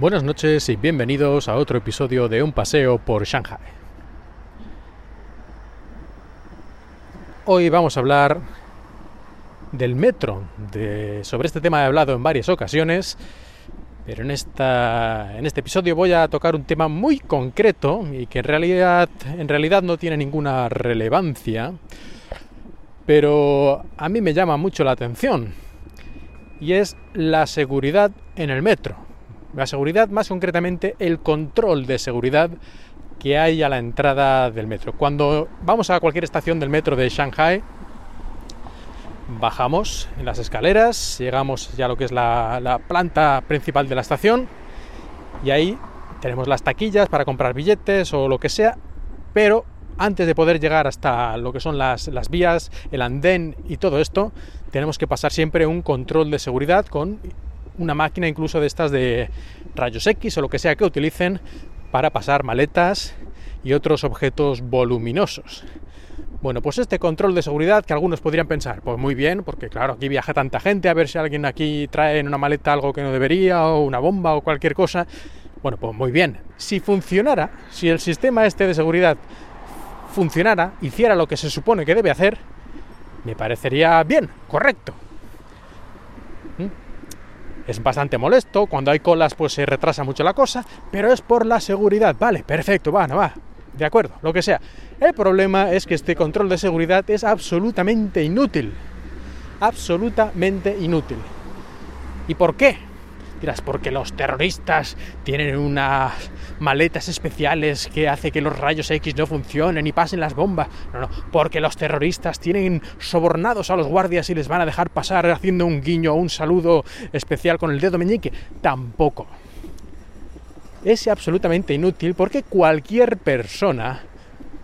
Buenas noches y bienvenidos a otro episodio de Un paseo por Shanghai. Hoy vamos a hablar del metro. Sobre este tema he hablado en varias ocasiones, pero en este episodio voy a tocar un tema muy concreto y que en realidad, en realidad no tiene ninguna relevancia, pero a mí me llama mucho la atención y es la seguridad en el metro. La seguridad, más concretamente, el control de seguridad que hay a la entrada del metro. Cuando vamos a cualquier estación del metro de Shanghai, bajamos en las escaleras, llegamos ya a lo que es la, la, planta principal de la estación y ahí tenemos las taquillas para comprar billetes o lo que sea, pero antes de poder llegar hasta lo que son las, las vías, el andén y todo esto, tenemos que pasar siempre un control de seguridad con una máquina incluso de estas de rayos X o lo que sea que utilicen para pasar maletas y otros objetos voluminosos. Bueno, pues este control de seguridad que algunos podrían pensar, pues muy bien, porque claro, aquí viaja tanta gente, a ver si alguien aquí trae en una maleta algo que no debería, o una bomba o cualquier cosa. Bueno, pues muy bien. Si funcionara, si el sistema este de seguridad funcionara, hiciera lo que se supone que debe hacer, me parecería bien, correcto. Es bastante molesto, cuando hay colas pues se retrasa mucho la cosa, pero es por la seguridad. Vale, perfecto, va, no va. De acuerdo, lo que sea. El problema es que este control de seguridad es absolutamente inútil. Absolutamente inútil. ¿Y por qué? Dirás, porque los terroristas tienen unas maletas especiales que hace que los rayos X no funcionen y pasen las bombas. No, no, porque los terroristas tienen sobornados a los guardias y les van a dejar pasar haciendo un guiño o un saludo especial con el dedo meñique. Tampoco. Es absolutamente inútil porque cualquier persona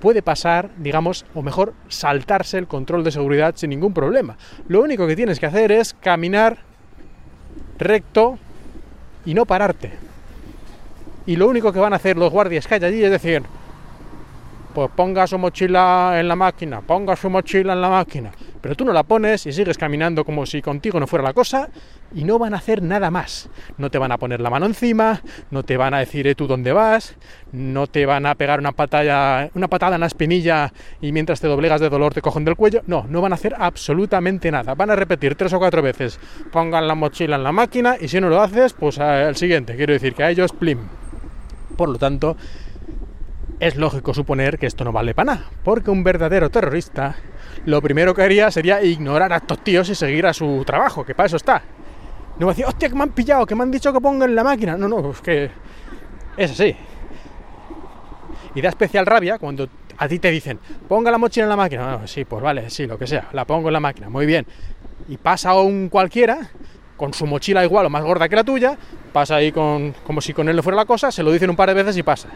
puede pasar, digamos, o mejor, saltarse el control de seguridad sin ningún problema. Lo único que tienes que hacer es caminar recto y no pararte. Y lo único que van a hacer los guardias que hay allí es decir, pues ponga su mochila en la máquina, ponga su mochila en la máquina. Pero tú no la pones y sigues caminando como si contigo no fuera la cosa y no van a hacer nada más. No te van a poner la mano encima, no te van a decir eh, tú dónde vas, no te van a pegar una patada, una patada en la espinilla y mientras te doblegas de dolor te cogen del cuello. No, no van a hacer absolutamente nada. Van a repetir tres o cuatro veces, pongan la mochila en la máquina y si no lo haces, pues al siguiente. Quiero decir que a ellos, plim. Por lo tanto, es lógico suponer que esto no vale para nada, porque un verdadero terrorista lo primero que haría sería ignorar a estos tíos y seguir a su trabajo, que para eso está. No va a hostia, que me han pillado, que me han dicho que ponga en la máquina. No, no, es que es así. Y da especial rabia cuando a ti te dicen, ponga la mochila en la máquina. No, sí, pues vale, sí, lo que sea, la pongo en la máquina, muy bien. Y pasa un cualquiera con su mochila igual o más gorda que la tuya, pasa ahí con, como si con él no fuera la cosa, se lo dicen un par de veces y pasa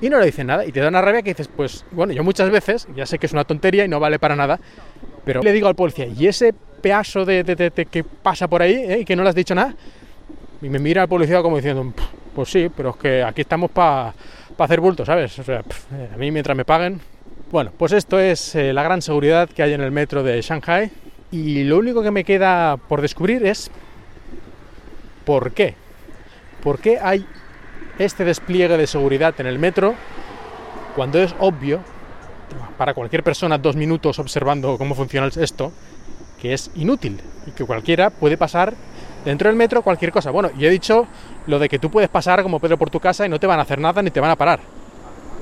y no le dicen nada. Y te da una rabia que dices, pues bueno, yo muchas veces, ya sé que es una tontería y no vale para nada, pero le digo al policía, ¿y ese pedazo de, que pasa por ahí eh, y que no le has dicho nada? Y me mira el policía como diciendo, pues sí, pero es que aquí estamos para pa hacer bulto, ¿sabes? O sea, pff, a mí mientras me paguen. Bueno, pues esto es eh, la gran seguridad que hay en el metro de Shanghai. Y lo único que me queda por descubrir es por qué. ¿Por qué hay este despliegue de seguridad en el metro cuando es obvio para cualquier persona dos minutos observando cómo funciona esto que es inútil y que cualquiera puede pasar dentro del metro cualquier cosa. Bueno, y he dicho lo de que tú puedes pasar como Pedro por tu casa y no te van a hacer nada ni te van a parar.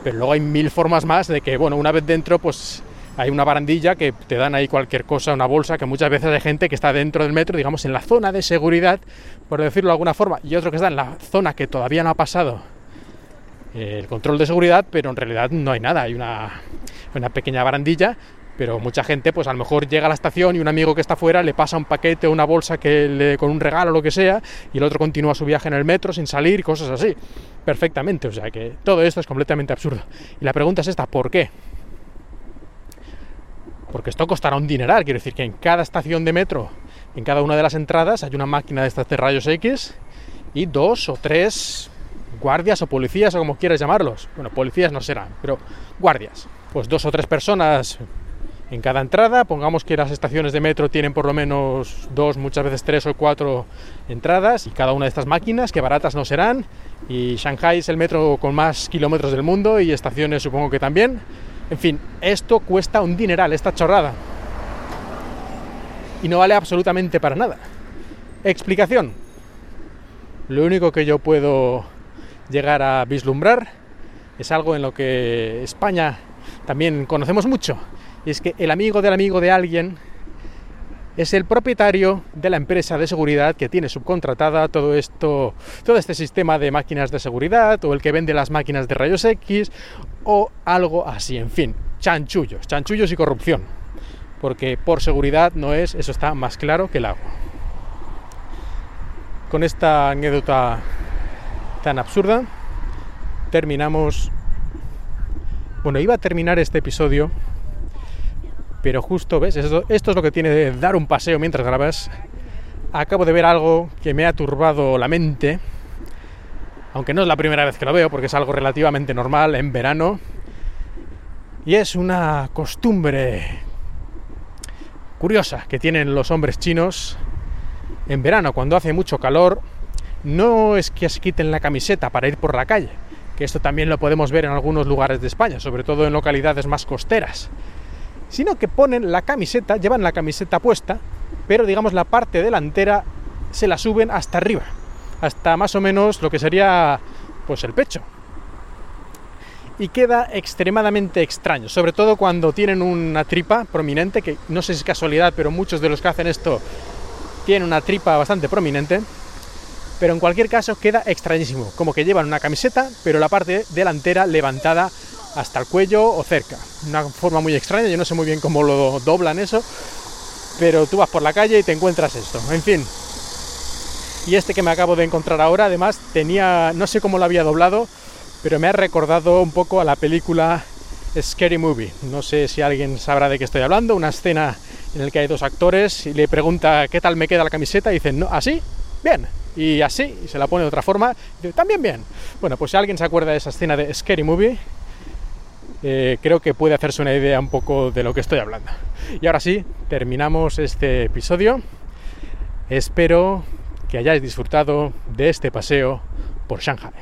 Pero luego hay mil formas más de que, bueno, una vez dentro, pues hay una barandilla que te dan ahí cualquier cosa, una bolsa, que muchas veces hay gente que está dentro del metro, digamos, en la zona de seguridad, por decirlo de alguna forma, y otro que está en la zona que todavía no ha pasado el control de seguridad, pero en realidad no hay nada, hay una, pequeña barandilla pero mucha gente pues a lo mejor llega a la estación y un amigo que está fuera le pasa un paquete o una bolsa que le, con un regalo o lo que sea y el otro continúa su viaje en el metro sin salir cosas así perfectamente o sea que todo esto es completamente absurdo y la pregunta es esta ¿por qué? Porque esto costará un dineral quiero decir que en cada estación de metro en cada una de las entradas hay una máquina de estas de rayos X y dos o tres guardias o policías o como quieras llamarlos bueno policías no serán pero guardias pues dos o tres personas en cada entrada. Pongamos que las estaciones de metro tienen por lo menos dos, muchas veces tres o cuatro entradas y cada una de estas máquinas, que baratas no serán. Y Shanghai es el metro con más kilómetros del mundo y estaciones supongo que también. En fin, esto cuesta un dineral, esta chorrada. Y no vale absolutamente para nada. Explicación. Lo único que yo puedo llegar a vislumbrar es algo en lo que España también conocemos mucho, y es que el amigo del amigo de alguien es el propietario de la empresa de seguridad que tiene subcontratada todo esto, todo este sistema de máquinas de seguridad, o el que vende las máquinas de rayos X, o algo así, en fin, chanchullos, chanchullos y corrupción. Porque por seguridad no es, eso está más claro que el agua. Con esta anécdota tan absurda, terminamos. Bueno, iba a terminar este episodio, pero justo, ¿ves? Esto, es lo que tiene de dar un paseo mientras grabas. Acabo de ver algo que me ha turbado la mente, aunque no es la primera vez que lo veo, porque es algo relativamente normal en verano. Y es una costumbre curiosa que tienen los hombres chinos en verano, cuando hace mucho calor, no es que se quiten la camiseta para ir por la calle, que esto también lo podemos ver en algunos lugares de España, sobre todo en localidades más costeras, sino que ponen la camiseta, llevan la camiseta puesta, pero digamos la parte delantera se la suben hasta arriba, hasta más o menos lo que sería pues el pecho. Y queda extremadamente extraño, sobre todo cuando tienen una tripa prominente, que no sé si es casualidad, pero muchos de los que hacen esto tienen una tripa bastante prominente pero en cualquier caso queda extrañísimo, como que llevan una camiseta, pero la parte delantera levantada hasta el cuello o cerca. Una forma muy extraña, yo no sé muy bien cómo lo doblan eso, pero tú vas por la calle y te encuentras esto. En fin. Y este que me acabo de encontrar ahora, además, tenía, no sé cómo lo había doblado, pero me ha recordado un poco a la película Scary Movie. No sé si alguien sabrá de qué estoy hablando, una escena en la que hay dos actores y le pregunta qué tal me queda la camiseta y dicen, no, así, bien, y así, y se la pone de otra forma, también bien. Bueno, pues si alguien se acuerda de esa escena de Scary Movie, eh, creo que puede hacerse una idea un poco de lo que estoy hablando. Y ahora sí, terminamos este episodio. Espero que hayáis disfrutado de este paseo por Shanghai.